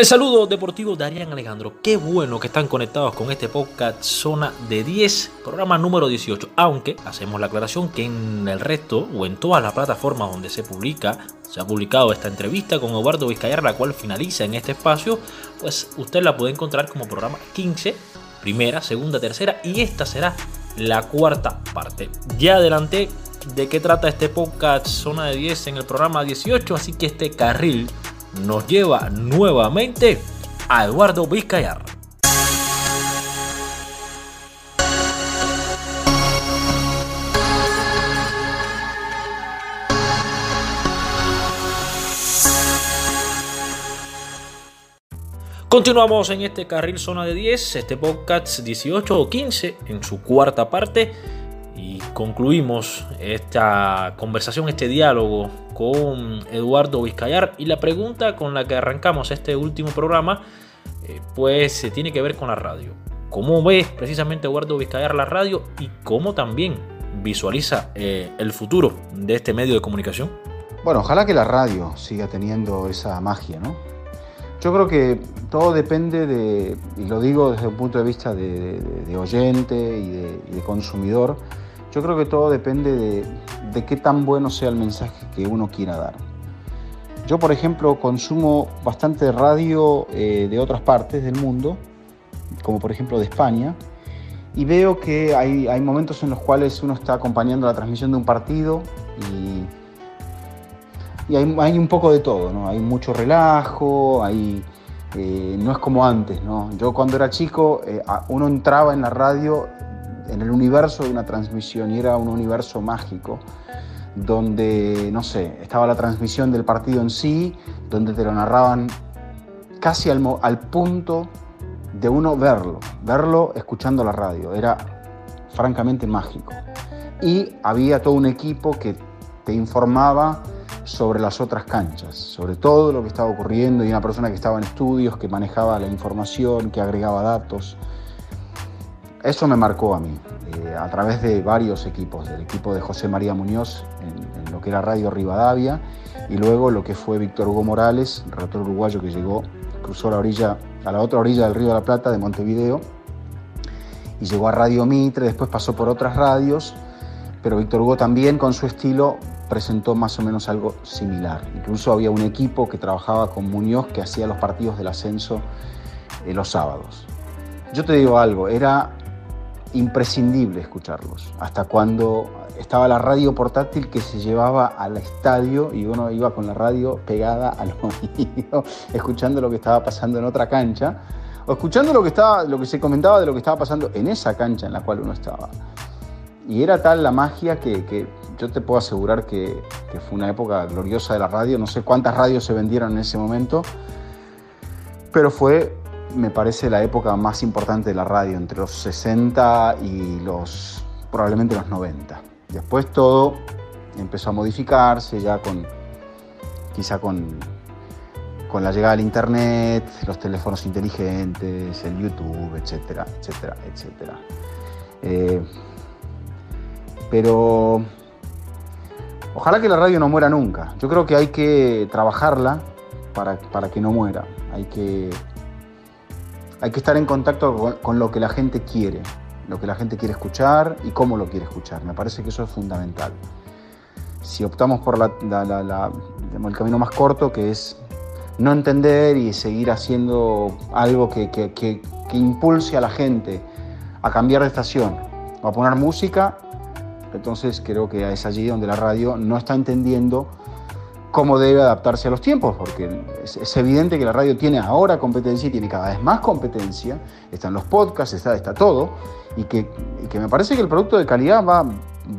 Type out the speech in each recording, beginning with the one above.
El saludo deportivo de Arián Alejandro. Qué bueno que están conectados con este podcast Zona de 10, programa número 18. Aunque hacemos la aclaración que en el resto o en todas las plataformas donde se publica, se ha publicado esta entrevista con Eduardo Vizcayar, la cual finaliza en este espacio, pues usted la puede encontrar como programa 15, primera, segunda, tercera y esta será la cuarta parte. Ya adelanté de qué trata este podcast Zona de 10 en el programa 18, así que este carril nos lleva nuevamente a Eduardo Vizcayar. Continuamos en este carril zona de 10, este podcast 18 o 15 en su cuarta parte concluimos esta conversación, este diálogo con Eduardo Vizcayar. Y la pregunta con la que arrancamos este último programa, eh, pues se tiene que ver con la radio. ¿Cómo ve precisamente Eduardo Vizcayar la radio y cómo también visualiza eh, el futuro de este medio de comunicación? Bueno, ojalá que la radio siga teniendo esa magia, ¿no? Yo creo que todo depende de, y lo digo desde un punto de vista de, oyente y de consumidor, yo creo que todo depende de, qué tan bueno sea el mensaje que uno quiera dar. Yo, por ejemplo, consumo bastante radio eh, de otras partes del mundo, como por ejemplo de España, y veo que hay, momentos en los cuales uno está acompañando la transmisión de un partido y, hay, un poco de todo, ¿no? Hay mucho relajo, hay, eh, no es como antes, ¿no? Yo cuando era chico, eh, uno entraba en la radio en el universo de una transmisión y era un universo mágico donde, no sé, estaba la transmisión del partido en sí, donde te lo narraban casi al, al punto de uno verlo, verlo escuchando la radio. Era francamente mágico. Y había todo un equipo que te informaba sobre las otras canchas, sobre todo lo que estaba ocurriendo y una persona que estaba en estudios, que manejaba la información, que agregaba datos. Eso me marcó a mí, eh, a través de varios equipos, del equipo de José María Muñoz en, lo que era Radio Rivadavia y luego lo que fue Víctor Hugo Morales, relator uruguayo que llegó, cruzó la orilla, a la otra orilla del Río de la Plata de Montevideo y llegó a Radio Mitre, después pasó por otras radios, pero Víctor Hugo también con su estilo presentó más o menos algo similar. Incluso había un equipo que trabajaba con Muñoz que hacía los partidos del ascenso eh, los sábados. Yo te digo algo, era imprescindible escucharlos. Hasta cuando estaba la radio portátil que se llevaba al estadio y uno iba con la radio pegada al oído, escuchando lo que estaba pasando en otra cancha, o escuchando lo que, estaba, lo que se comentaba de lo que estaba pasando en esa cancha en la cual uno estaba. Y era tal la magia que, yo te puedo asegurar que, que fue una época gloriosa de la radio. No sé cuántas radios se vendieron en ese momento, pero fue me parece la época más importante de la radio, entre los 60 y los probablemente los 90. Después todo empezó a modificarse ya con quizá con, con la llegada del internet, los teléfonos inteligentes, el YouTube, etcétera, etcétera, etcétera. Eh, pero ojalá que la radio no muera nunca. Yo creo que hay que trabajarla para, para que no muera. Hay que hay que estar en contacto con, lo que la gente quiere, lo que la gente quiere escuchar y cómo lo quiere escuchar. Me parece que eso es fundamental. Si optamos por el camino más corto, que es no entender y seguir haciendo algo que, que impulse a la gente a cambiar de estación o a poner música, entonces creo que es allí donde la radio no está entendiendo cómo debe adaptarse a los tiempos, porque es, evidente que la radio tiene ahora competencia y tiene cada vez más competencia, están los podcasts, está, todo, y que, me parece que el producto de calidad va,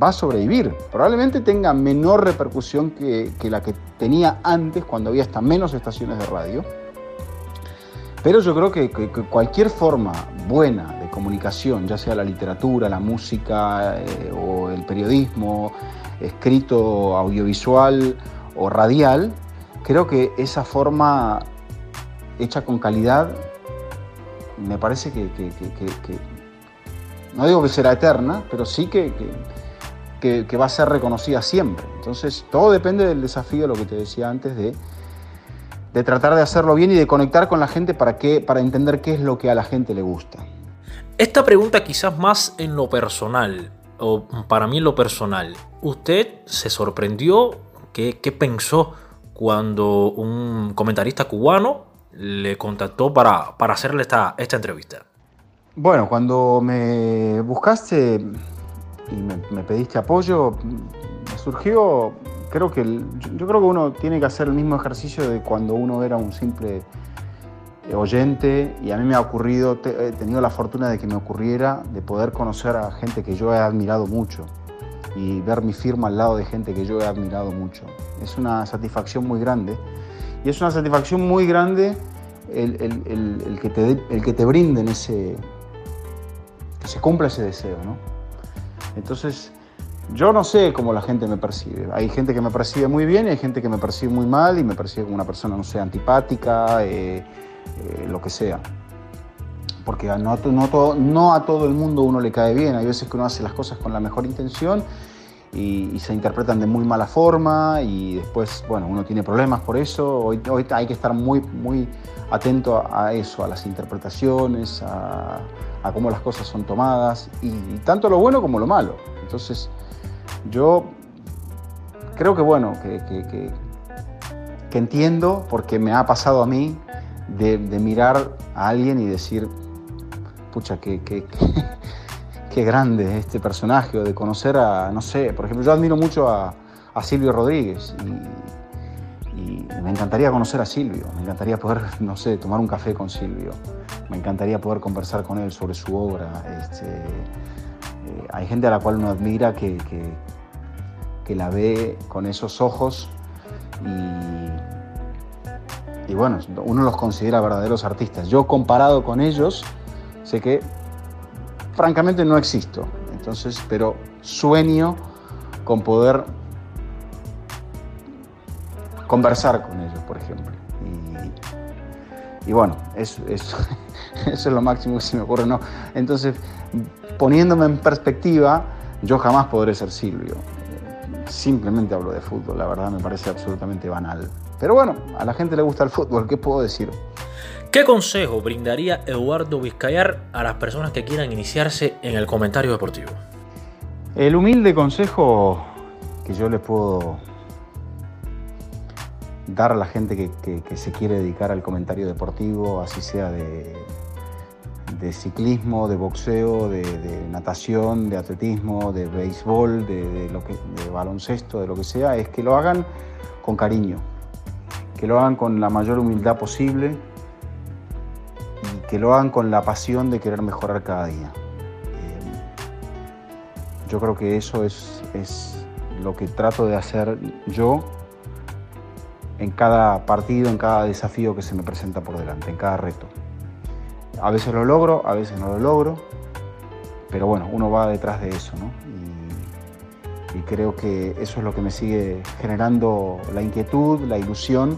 va a sobrevivir. Probablemente tenga menor repercusión que, la que tenía antes, cuando había hasta menos estaciones de radio. Pero yo creo que, cualquier forma buena de comunicación, ya sea la literatura, la música eh, o el periodismo, escrito, audiovisual o radial, creo que esa forma hecha con calidad me parece que, no digo que será eterna, pero sí que, va a ser reconocida siempre. Entonces, todo depende del desafío, lo que te decía antes, de, de tratar de hacerlo bien y de conectar con la gente para, que, para entender qué es lo que a la gente le gusta. Esta pregunta quizás más en lo personal, o para mí en lo personal. ¿Usted se sorprendió? ¿Qué, pensó cuando un comentarista cubano le contactó para, para hacerle esta, esta entrevista? Bueno, cuando me buscaste y me, pediste apoyo, surgió, creo que yo creo que uno tiene que hacer el mismo ejercicio de cuando uno era un simple oyente y a mí me ha ocurrido, he tenido la fortuna de que me ocurriera de poder conocer a gente que yo he admirado mucho y ver mi firma al lado de gente que yo he admirado mucho. Es una satisfacción muy grande y es una satisfacción muy grande el, que, te, el que te brinden ese, que se cumpla ese deseo, ¿no? Entonces, yo no sé cómo la gente me percibe. Hay gente que me percibe muy bien y hay gente que me percibe muy mal y me percibe como una persona, no sé, antipática, eh, eh, lo que sea. Porque no, a todo el mundo uno le cae bien. Hay veces que uno hace las cosas con la mejor intención y, se interpretan de muy mala forma y después, bueno, uno tiene problemas por eso. Hoy, hay que estar muy, muy atento a eso, a las interpretaciones, a a cómo las cosas son tomadas, y, tanto lo bueno como lo malo. Entonces, yo creo que bueno, que, que, entiendo, porque me ha pasado a mí, de, mirar a alguien y decir, pucha, qué, qué, qué, grande este personaje, o de conocer a, no sé, por ejemplo, yo admiro mucho a, Silvio Rodríguez, y, me encantaría conocer a Silvio, me encantaría poder, no sé, tomar un café con Silvio me encantaría poder conversar con él sobre su obra. Este, eh, hay gente a la cual uno admira que, que, la ve con esos ojos y, y, bueno, uno los considera verdaderos artistas. Yo comparado con ellos, sé que francamente no existo, entonces, pero sueño con poder conversar con ellos, por ejemplo. Y, bueno, es, es Eso es lo máximo que se me ocurre. ¿no? Entonces, poniéndome en perspectiva, yo jamás podré ser Silvio. Simplemente hablo de fútbol, la verdad me parece absolutamente banal. Pero bueno, a la gente le gusta el fútbol, ¿qué puedo decir? ¿Qué consejo brindaría Eduardo Vizcayar a las personas que quieran iniciarse en el comentario deportivo? El humilde consejo que yo les puedo dar a la gente que, se quiere dedicar al comentario deportivo, así sea de, ciclismo, de boxeo, de, natación, de atletismo, de béisbol, de, de baloncesto, de lo que sea, es que lo hagan con cariño, que lo hagan con la mayor humildad posible que lo hagan con la pasión de querer mejorar cada día. Eh, yo creo que eso es, es lo que trato de hacer yo en cada partido, en cada desafío que se me presenta por delante, en cada reto. A veces lo logro, a veces no lo logro, pero bueno, uno va detrás de eso, ¿no? Y, y creo que eso es lo que me sigue generando la inquietud, la ilusión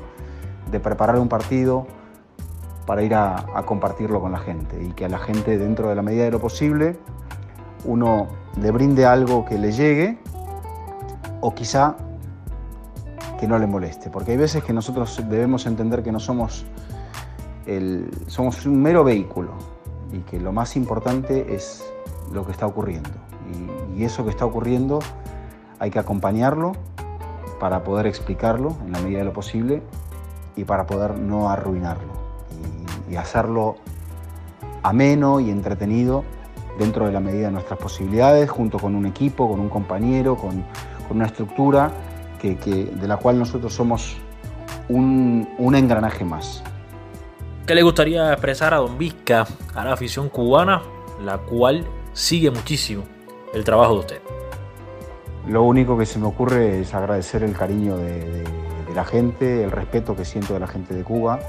de preparar un partido para ir a, compartirlo con la gente y que a la gente dentro de la medida de lo posible uno le brinde algo que le llegue o quizá que no le moleste, porque hay veces que nosotros debemos entender que no somos, el, somos un mero vehículo y que lo más importante es lo que está ocurriendo. Y, eso que está ocurriendo hay que acompañarlo para poder explicarlo en la medida de lo posible y para poder no arruinarlo y, hacerlo ameno y entretenido dentro de la medida de nuestras posibilidades, junto con un equipo, con un compañero, con, con una estructura de la cual nosotros somos un, engranaje más. ¿Qué le gustaría expresar a Don Vizca, a la afición cubana, la cual sigue muchísimo el trabajo de usted? Lo único que se me ocurre es agradecer el cariño de, la gente, el respeto que siento de la gente de Cuba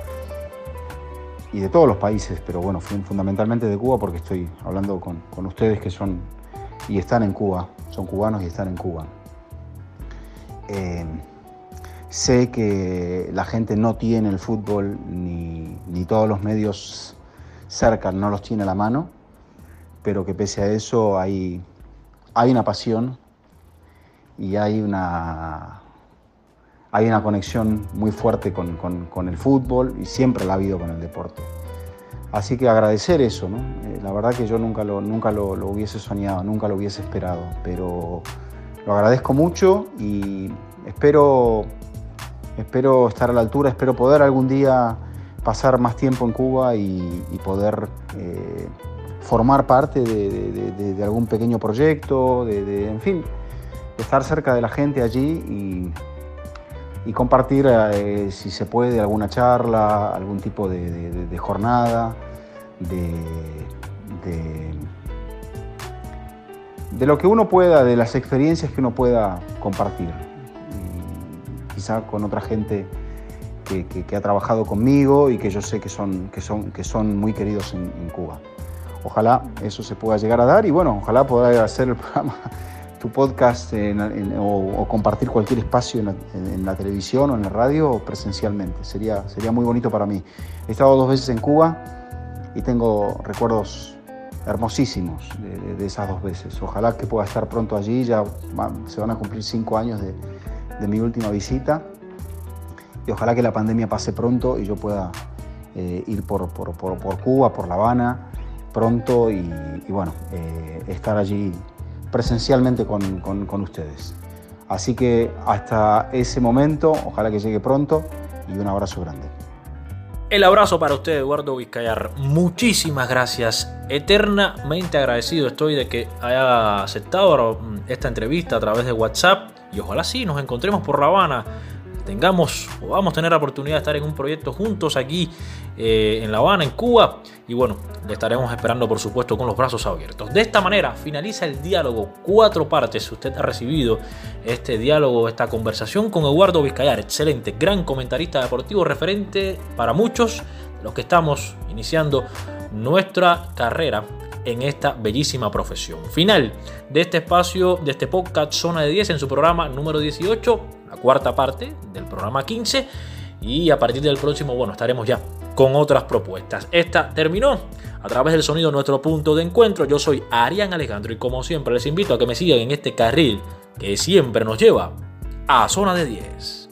y de todos los países, pero bueno, fundamentalmente de Cuba porque estoy hablando con, con ustedes que son y están en Cuba, son cubanos y están en Cuba. Eh, sé que la gente no tiene el fútbol ni, todos los medios cerca, no los tiene a la mano, pero que pese a eso hay, hay una pasión y hay una, hay una conexión muy fuerte con, el fútbol y siempre la ha habido con el deporte. Así que agradecer eso. Eh, la verdad que yo nunca, lo, nunca lo, hubiese soñado, nunca lo hubiese esperado, pero lo agradezco mucho y espero, espero estar a la altura, espero poder algún día pasar más tiempo en Cuba y, poder eh, formar parte de, algún pequeño proyecto, de, en fin, estar cerca de la gente allí y y compartir, eh, si se puede, alguna charla, algún tipo de, jornada, de, de, lo que uno pueda, de las experiencias que uno pueda compartir. quizá con otra gente que, ha trabajado conmigo y que yo sé que son, que son, que son muy queridos en, en Cuba. Ojalá eso se pueda llegar a dar y bueno, ojalá poder hacer el programa podcast o, compartir cualquier espacio en la, televisión o en la radio presencialmente. Sería, sería muy bonito para mí. He estado dos veces en Cuba y tengo recuerdos hermosísimos de, esas dos veces. Ojalá que pueda estar pronto allí, ya se van a cumplir cinco años de, mi última visita y ojalá que la pandemia pase pronto y yo pueda eh, ir por, por, Cuba, por La Habana pronto y, bueno, eh, estar allí presencialmente con, ustedes. Así que hasta ese momento, ojalá que llegue pronto y un abrazo grande. El abrazo para usted, Eduardo Vizcayar. Muchísimas gracias. Eternamente agradecido estoy de que haya aceptado esta entrevista a través de WhatsApp. Y ojalá sí nos encontremos por La Habana tengamos o vamos a tener la oportunidad de estar en un proyecto juntos aquí eh, en La Habana, en Cuba. Y bueno, le estaremos esperando por supuesto con los brazos abiertos. De esta manera finaliza el diálogo, cuatro partes. Usted ha recibido este diálogo, esta conversación con Eduardo Vizcayar, excelente, gran comentarista deportivo, referente para muchos los que estamos iniciando nuestra carrera en esta bellísima profesión. Final de este espacio, de este podcast Zona de 10 en su programa número 18 cuarta parte del programa 15 y a partir del próximo, bueno, estaremos ya con otras propuestas. Esta terminó a través del sonido nuestro punto de encuentro. Yo soy Arián Alejandro y como siempre les invito a que me sigan en este carril que siempre nos lleva a zona de 10.